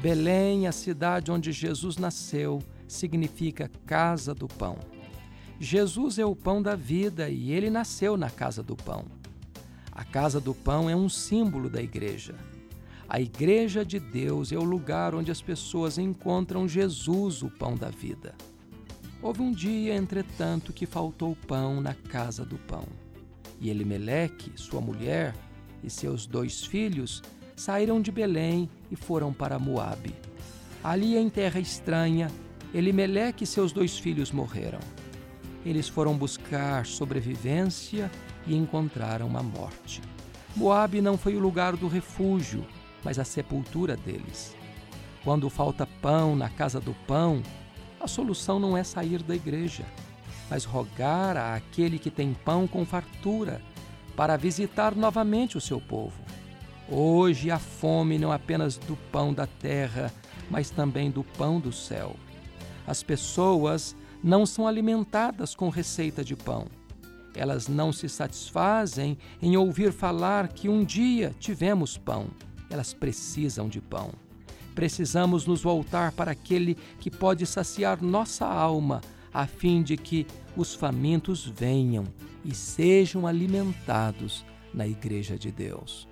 Belém, a cidade onde Jesus nasceu, significa casa do pão. Jesus é o pão da vida e ele nasceu na casa do pão. A casa do pão é um símbolo da igreja. A igreja de Deus é o lugar onde as pessoas encontram Jesus, o pão da vida. Houve um dia, entretanto, que faltou pão na casa do pão. E Elimeleque, sua mulher, e seus dois filhos saíram de Belém e foram para Moabe. Ali em terra estranha, Elimeleque e seus dois filhos morreram. Eles foram buscar sobrevivência e encontraram a morte. Moabe não foi o lugar do refúgio, mas a sepultura deles. Quando falta pão na casa do pão, a solução não é sair da igreja, mas rogar a aquele que tem pão com fartura para visitar novamente o seu povo. Hoje a fome não apenas do pão da terra, mas também do pão do céu. As pessoas não são alimentadas com receita de pão. Elas não se satisfazem em ouvir falar que um dia tivemos pão. Elas precisam de pão. Precisamos nos voltar para aquele que pode saciar nossa alma, a fim de que os famintos venham e sejam alimentados na Igreja de Deus.